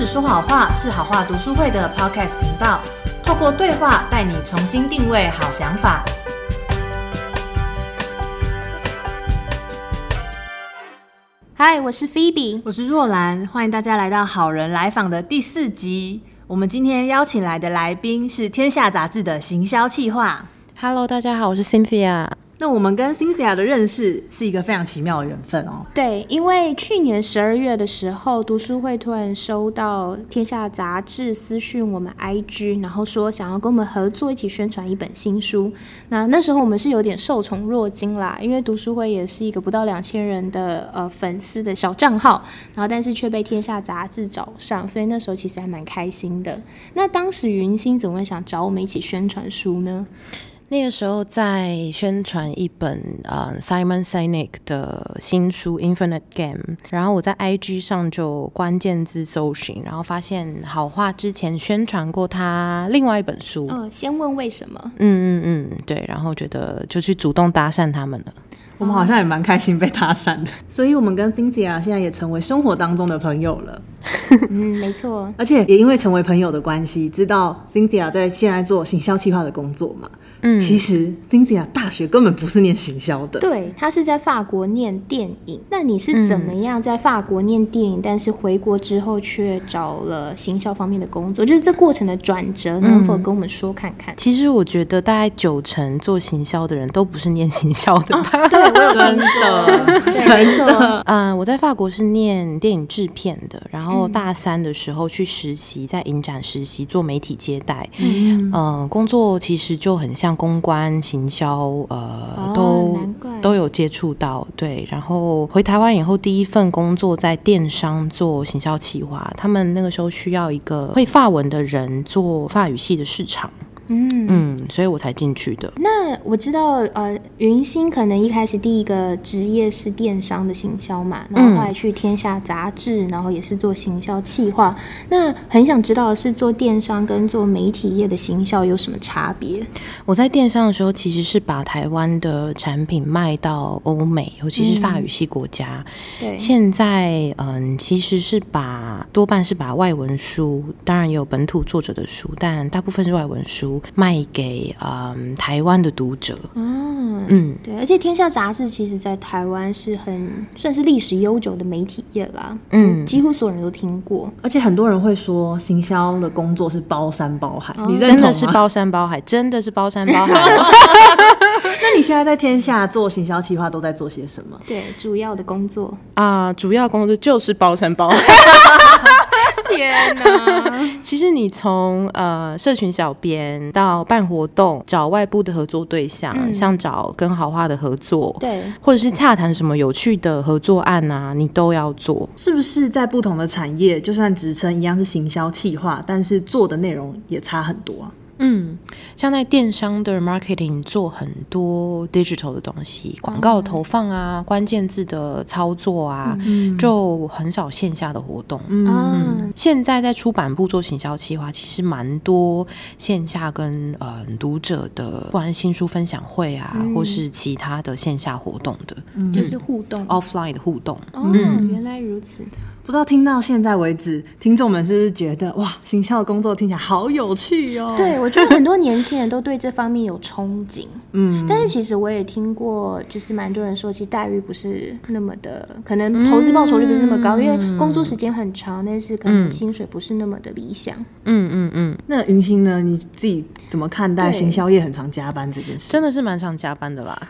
只说好话是好话读书会的 Podcast 频道，透过对话带你重新定位好想法。嗨，我是 Phoebe，我是若兰，欢迎大家来到好人来访的第四集。我们今天邀请来的来宾是《天下》杂志的行销企划。Hello，大家好，我是 Cynthia。那我们跟 Cynthia 的认识是一个非常奇妙的缘分哦。对，因为去年十二月的时候，读书会突然收到《天下》杂志私讯我们 IG，然后说想要跟我们合作，一起宣传一本新书。那那时候我们是有点受宠若惊啦，因为读书会也是一个不到两千人的呃粉丝的小账号，然后但是却被《天下》杂志找上，所以那时候其实还蛮开心的。那当时云星怎么会想找我们一起宣传书呢？那个时候在宣传一本呃 Simon Sinek 的新书《Infinite Game》，然后我在 IG 上就关键字搜寻，然后发现好话之前宣传过他另外一本书。嗯，先问为什么？嗯嗯嗯，对，然后觉得就去主动搭讪他们了。我们好像也蛮开心被搭讪的，所以我们跟 Cynthia 现在也成为生活当中的朋友了。嗯，没错，而且也因为成为朋友的关系，知道 Cynthia 在现在做行销企划的工作嘛。嗯，其实 Cynthia 大学根本不是念行销的，对，他是在法国念电影。那你是怎么样在法国念电影，但是回国之后却找了行销方面的工作？就是这过程的转折，能否跟我们说看看？其实我觉得大概九成做行销的人都不是念行销的，对我有听说，对，没错。嗯，我在法国是念电影制片的，然后大三的时候去实习，在影展实习做媒体接待。嗯，工作其实就很像。公关、行销，呃，都都有接触到，对。然后回台湾以后，第一份工作在电商做行销企划，他们那个时候需要一个会法文的人做法语系的市场。嗯嗯，所以我才进去的。那我知道，呃，云星可能一开始第一个职业是电商的行销嘛，然后后来去天下杂志，然后也是做行销企划。那很想知道的是做电商跟做媒体业的行销有什么差别？我在电商的时候，其实是把台湾的产品卖到欧美，尤其是法语系国家。对，现在嗯，其实是把多半是把外文书，当然也有本土作者的书，但大部分是外文书。卖给嗯台湾的读者，嗯嗯，对，而且天下杂志其实在台湾是很算是历史悠久的媒体业啦，嗯，几乎所有人都听过，而且很多人会说行销的工作是包山包海，你真的是包山包海，真的是包山包海。那你现在在天下做行销企划都在做些什么？对，主要的工作。啊，主要工作就是包山包海。天哪！其实你从呃社群小编到办活动，找外部的合作对象，像找跟豪华的合作，对，或者是洽谈什么有趣的合作案啊，你都要做。是不是在不同的产业，就算职称一样是行销企划，但是做的内容也差很多啊？嗯，像在电商的 marketing 做很多 digital 的东西，广告投放啊，关键字的操作啊，就很少线下的活动。嗯，现在在出版部做行销企划，其实蛮多线下跟呃读者的，不管是新书分享会啊，或是其他的线下活动的，就是互动。Offline 的互动。哦，原来如此。不知道听到现在为止，听众们是不是觉得哇，行销工作听起来好有趣哦？对，我觉得很多年轻人都对这方面有憧憬。嗯，但是其实我也听过，就是蛮多人说，其实待遇不是那么的，可能投资报酬率不是那么高，因为工作时间很长，但是可能薪水不是那么的理想。嗯嗯嗯。那云星呢？你自己怎么看待行销业很常加班这件事？真的是蛮常加班的啦。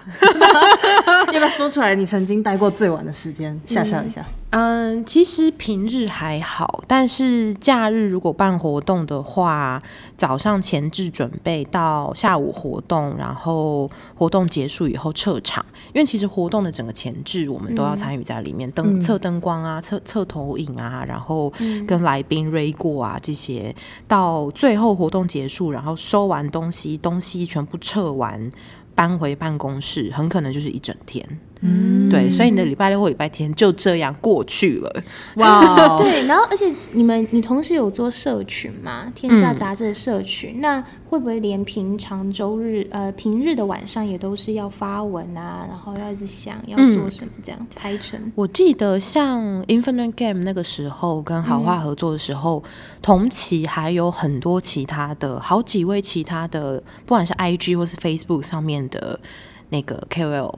要不要说出来？你曾经待过最晚的时间，吓吓一下。嗯，其实平日还好，但是假日如果办活动的话，早上前置准备到下午活动，然后活动结束以后撤场，因为其实活动的整个前置我们都要参与在里面，灯测灯光啊，测测投影啊，然后跟来宾 r 过啊这些，到最后活动结束，然后收完东西，东西全部撤完。搬回办公室很可能就是一整天，嗯，对，所以你的礼拜六或礼拜天就这样过去了。哇，对，然后而且你们你同时有做社群嘛？天下杂志的社群，那会不会连平常周日呃平日的晚上也都是要发文啊，然后要一直想要做什么这样拍成？我记得像 Infinite Game 那个时候跟好话合作的时候，同期还有很多其他的好几位其他的，不管是 IG 或是 Facebook 上面的那个 KOL。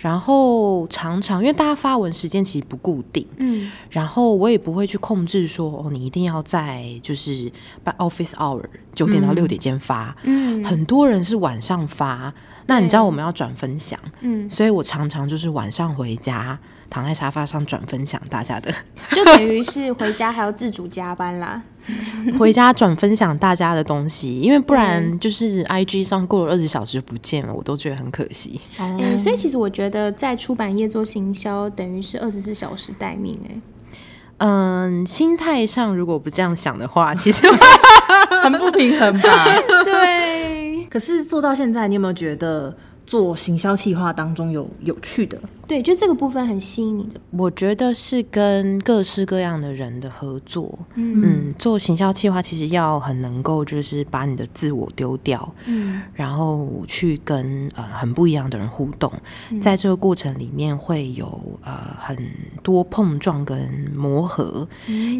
然后常常因为大家发文时间其实不固定，嗯，然后我也不会去控制说哦，你一定要在就是办 office hour 九点到六点间发，嗯，很多人是晚上发，那你知道我们要转分享，嗯，所以我常常就是晚上回家。躺在沙发上转分享大家的，就等于是回家还要自主加班啦。回家转分享大家的东西，因为不然就是 I G 上过了二十小时就不见了，我都觉得很可惜。嗯，所以其实我觉得在出版业做行销，等于是二十四小时待命。哎，嗯，心态上如果不这样想的话，其实 很不平衡吧？对。可是做到现在，你有没有觉得做行销企划当中有有趣的？对，就这个部分很吸引你的。我觉得是跟各式各样的人的合作。嗯，做行销计划其实要很能够，就是把你的自我丢掉，嗯，然后去跟呃很不一样的人互动，在这个过程里面会有呃很多碰撞跟磨合，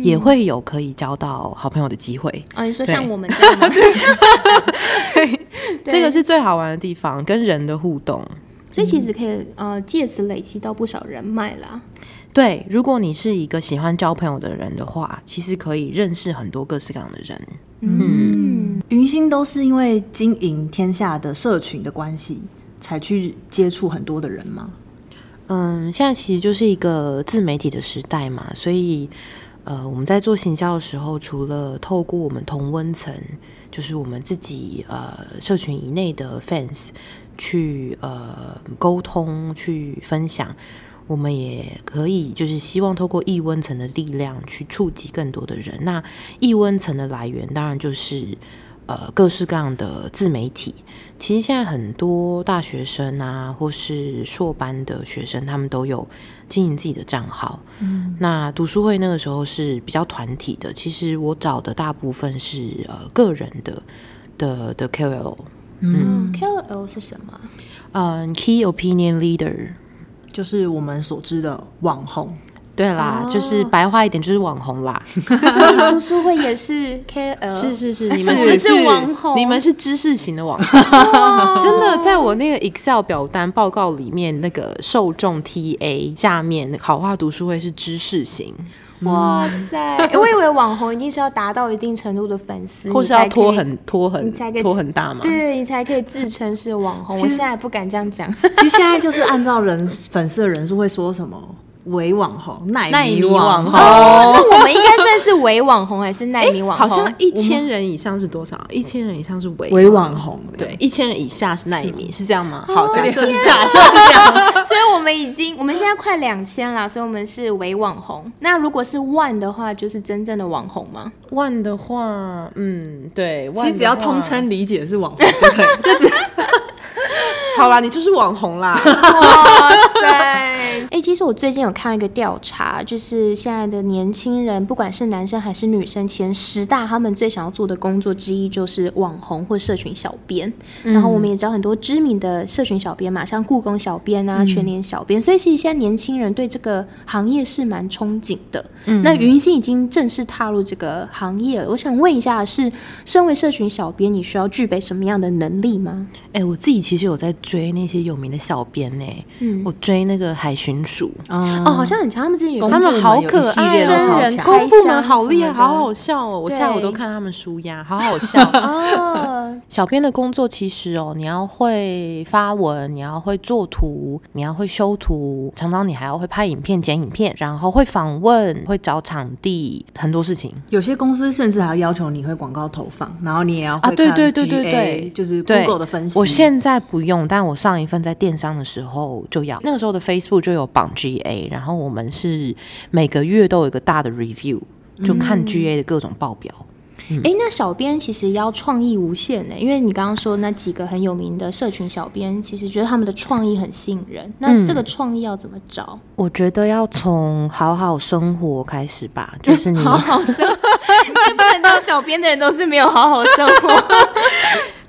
也会有可以交到好朋友的机会。啊，你说像我们这样吗？对，这个是最好玩的地方，跟人的互动。所以其实可以呃借此累积到不少人脉啦。对，如果你是一个喜欢交朋友的人的话，其实可以认识很多各式各样的人。嗯，云星都是因为经营天下的社群的关系，才去接触很多的人吗？嗯，现在其实就是一个自媒体的时代嘛，所以呃，我们在做行销的时候，除了透过我们同温层，就是我们自己呃社群以内的 fans。去呃沟通，去分享，我们也可以就是希望透过异温层的力量去触及更多的人。那异温层的来源当然就是呃各式各样的自媒体。其实现在很多大学生啊，或是硕班的学生，他们都有经营自己的账号。嗯，那读书会那个时候是比较团体的。其实我找的大部分是呃个人的的的 KOL。嗯，KOL 是什么？嗯，Key Opinion Leader 就是我们所知的网红。对啦，就是白话一点就是网红啦。所以读书会也是 KOL，是是是，你们是是网红，你们是知识型的网红。真的，在我那个 Excel 表单报告里面，那个受众 TA 下面好话读书会是知识型。哇塞！我以为网红一定是要达到一定程度的粉丝，或是要拖很拖很拖很大嘛？对，你才可以自称是网红。我现在不敢这样讲。其实现在就是按照人粉丝的人数会说什么。伪网红、奈米网红，那我们应该算是伪网红还是奈米网红？好像一千人以上是多少？一千人以上是伪伪网红，对，一千人以下是奈米，是这样吗？好，假设是 假设是这样，所以我们已经我们现在快两千了，所以我们是伪网红。那如果是万的话，就是真正的网红吗？万的话，嗯，对，其实只要通称理解是网红就可以。好啦，你就是网红啦！哇塞！哎，其实我最近有看一个调查，就是现在的年轻人，不管是男生还是女生，前十大他们最想要做的工作之一就是网红或社群小编。然后我们也知道很多知名的社群小编嘛，像故宫小编啊、全联小编，所以其实现在年轻人对这个行业是蛮憧憬的。嗯那云溪已经正式踏入这个行业了，我想问一下，是身为社群小编，你需要具备什么样的能力吗？哎，我自己其实有在。追那些有名的小编呢？嗯，我追那个海巡署哦，好像很强。他们之前有他们好可爱，真人公部门好厉害，好好笑哦！我下午都看他们舒压，好好笑 哦。小编的工作其实哦，你要会发文，你要会做图，你要会修图，常常你还要会拍影片、剪影片，然后会访问，会找场地，很多事情。有些公司甚至还要要求你会广告投放，然后你也要啊，对对对对对，就是 Google 的分析。我现在不用，但我上一份在电商的时候就要，那个时候的 Facebook 就有绑 GA，然后我们是每个月都有一个大的 review，就看 GA 的各种报表。哎，那小编其实要创意无限呢，因为你刚刚说那几个很有名的社群小编，其实觉得他们的创意很吸引人。那这个创意要怎么找？我觉得要从好好生活开始吧，就是你好好生，不能当小编的人都是没有好好生活。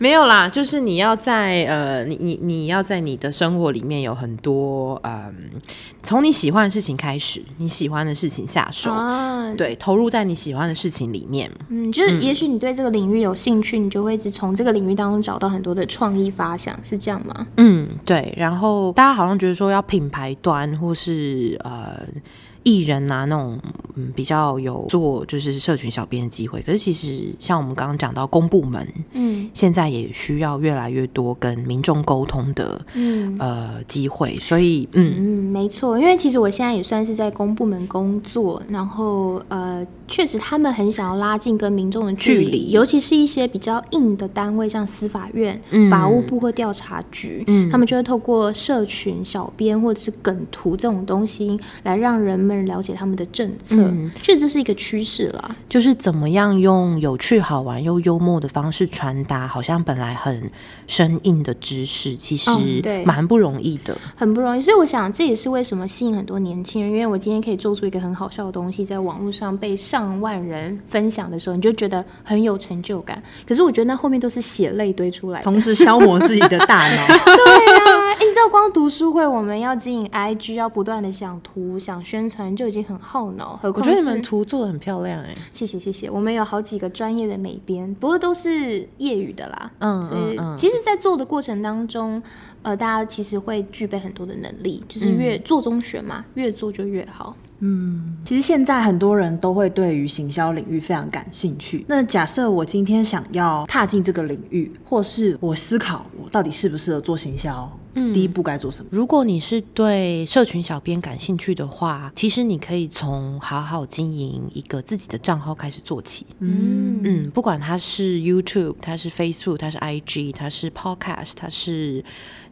没有啦，就是你要在呃，你你你要在你的生活里面有很多嗯，从你喜欢的事情开始，你喜欢的事情下手，对，投入在你喜欢的事情里面。嗯，就是也许你对这个领域有兴趣，你就会一直从这个领域当中找到很多的创意发想，是这样吗？嗯，对。然后大家好像觉得说要品牌端或是呃。艺人啊，那种嗯比较有做就是社群小编的机会，可是其实像我们刚刚讲到公部门，嗯，现在也需要越来越多跟民众沟通的，嗯。呃机会，所以嗯。嗯没错，因为其实我现在也算是在公部门工作，然后呃确实他们很想要拉近跟民众的距离，尤其是一些比较硬的单位，像司法院、法务部或调查局，嗯，他们就会透过社群小编或者是梗图这种东西来让人。人了解他们的政策，确实这是一个趋势了。就是怎么样用有趣、好玩又幽默的方式传达，好像本来很生硬的知识，其实蛮不容易的，很不容易。所以我想，这也是为什么吸引很多年轻人。因为我今天可以做出一个很好笑的东西，在网络上被上万人分享的时候，你就觉得很有成就感。可是我觉得那后面都是血泪堆出来，同时消磨自己的大脑。对啊，你知道，光读书会，我们要经营 IG，要不断的想图、想宣传。就已经很耗脑，何况我觉得你们图做的很漂亮哎，谢谢谢谢，我们有好几个专业的美编，不过都是业余的啦，嗯，所以其实，在做的过程当中，呃，大家其实会具备很多的能力，就是越做中学嘛，越做就越好。嗯，其实现在很多人都会对于行销领域非常感兴趣。那假设我今天想要踏进这个领域，或是我思考我到底适不适合做行销，嗯，第一步该做什么？如果你是对社群小编感兴趣的话，其实你可以从好好经营一个自己的账号开始做起。嗯嗯，不管它是 YouTube，它是 Facebook，它是 IG，它是 Podcast，它是。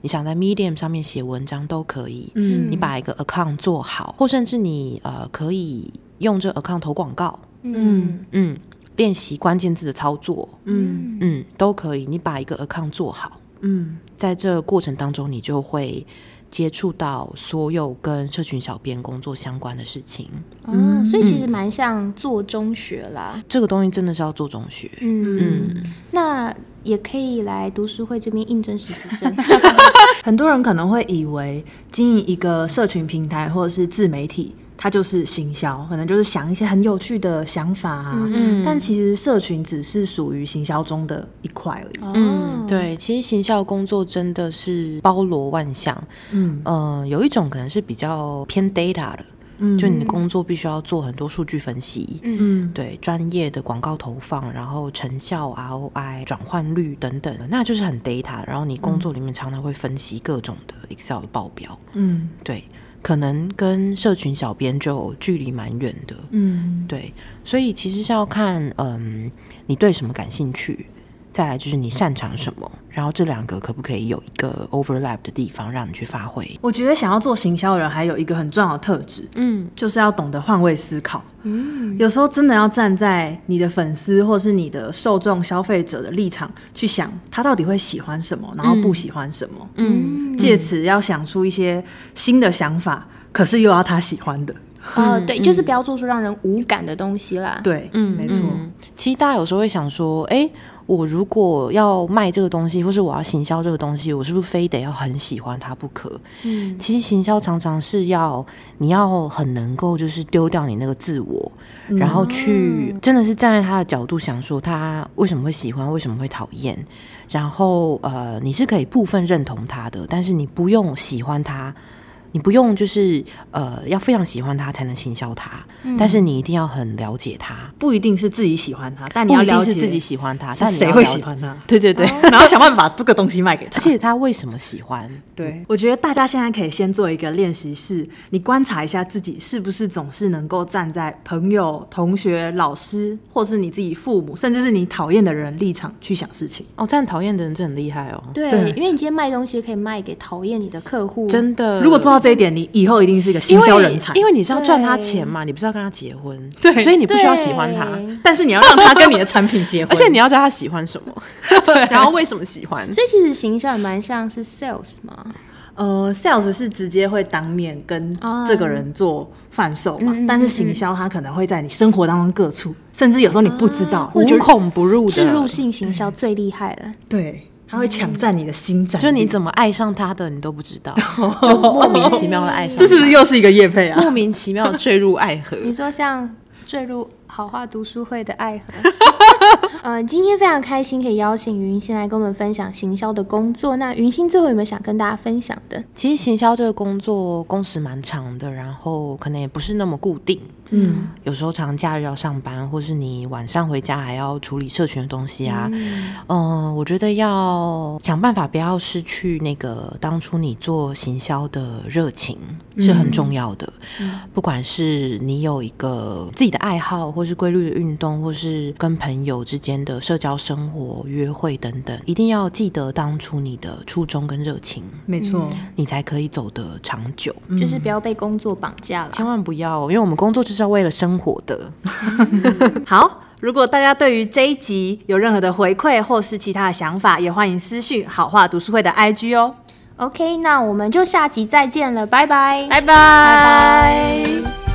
你想在 Medium 上面写文章都可以，嗯，你把一个 account 做好，或甚至你呃可以用这 account 投广告，嗯嗯，练习关键字的操作，嗯嗯，都可以。你把一个 account 做好，嗯，在这过程当中，你就会接触到所有跟社群小编工作相关的事情，嗯，所以其实蛮像做中学啦。这个东西真的是要做中学，嗯嗯，那。也可以来读书会这边应征实习生。很多人可能会以为经营一个社群平台或者是自媒体，它就是行销，可能就是想一些很有趣的想法啊。嗯，但其实社群只是属于行销中的一块而已。嗯，对，其实行销工作真的是包罗万象。嗯，呃，有一种可能是比较偏 data 的。就你的工作必须要做很多数据分析，嗯，对，专业的广告投放，然后成效、ROI、转换率等等，那就是很 data。然后你工作里面常常会分析各种的 Excel 的报表，嗯，对，可能跟社群小编就距离蛮远的，嗯，对，所以其实是要看，嗯，你对什么感兴趣。再来就是你擅长什么，然后这两个可不可以有一个 overlap 的地方让你去发挥？我觉得想要做行销的人还有一个很重要的特质，嗯，就是要懂得换位思考。嗯，有时候真的要站在你的粉丝或是你的受众消费者的立场去想，他到底会喜欢什么，然后不喜欢什么。嗯，借此要想出一些新的想法，可是又要他喜欢的。哦，对，就是不要做出让人无感的东西啦。对，嗯，没错。其实大家有时候会想说，哎。我如果要卖这个东西，或是我要行销这个东西，我是不是非得要很喜欢它不可？嗯，其实行销常常是要你要很能够就是丢掉你那个自我，然后去真的是站在他的角度想说他为什么会喜欢，为什么会讨厌，然后呃你是可以部分认同他的，但是你不用喜欢他。你不用就是呃，要非常喜欢他才能行销他，但是你一定要很了解他，不一定是自己喜欢他，但你要了解自己喜欢他，是谁会喜欢他？对对对，然后想办法把这个东西卖给他，而且他为什么喜欢？对，我觉得大家现在可以先做一个练习，是你观察一下自己是不是总是能够站在朋友、同学、老师，或是你自己父母，甚至是你讨厌的人立场去想事情。哦，站讨厌的人真很厉害哦。对，因为你今天卖东西可以卖给讨厌你的客户，真的。如果做到。到这一点，你以后一定是一个行销人才。因为你是要赚他钱嘛，你不是要跟他结婚，对。所以你不需要喜欢他，但是你要让他跟你的产品结婚，而且你要知道他喜欢什么，然后为什么喜欢。所以其实行销也蛮像是 sales 嘛。呃，sales 是直接会当面跟这个人做贩售嘛，但是行销他可能会在你生活当中各处，甚至有时候你不知道，无孔不入的。植入性行销最厉害了。对，他会抢占你的心脏，就你怎么爱上他的你都不知道，就莫名其妙的爱上，这是不是又是一个叶配啊？莫名其妙坠入爱河。你说像坠入好话读书会的爱河。呃，今天非常开心可以邀请云心来跟我们分享行销的工作。那云心最后有没有想跟大家分享的？其实行销这个工作工时蛮长的，然后可能也不是那么固定。嗯，有时候长假日要上班，或是你晚上回家还要处理社群的东西啊。嗯，我觉得要想办法不要失去那个当初你做行销的热情是很重要的。不管是你有一个自己的爱好，或是规律的运动，或是跟朋友之间的社交生活、约会等等，一定要记得当初你的初衷跟热情。没错，你才可以走得长久。就是不要被工作绑架了，千万不要，因为我们工作就是。是要为了生活的。好，如果大家对于这一集有任何的回馈或是其他的想法，也欢迎私讯好话读书会的 IG 哦。OK，那我们就下集再见了，拜拜，拜拜。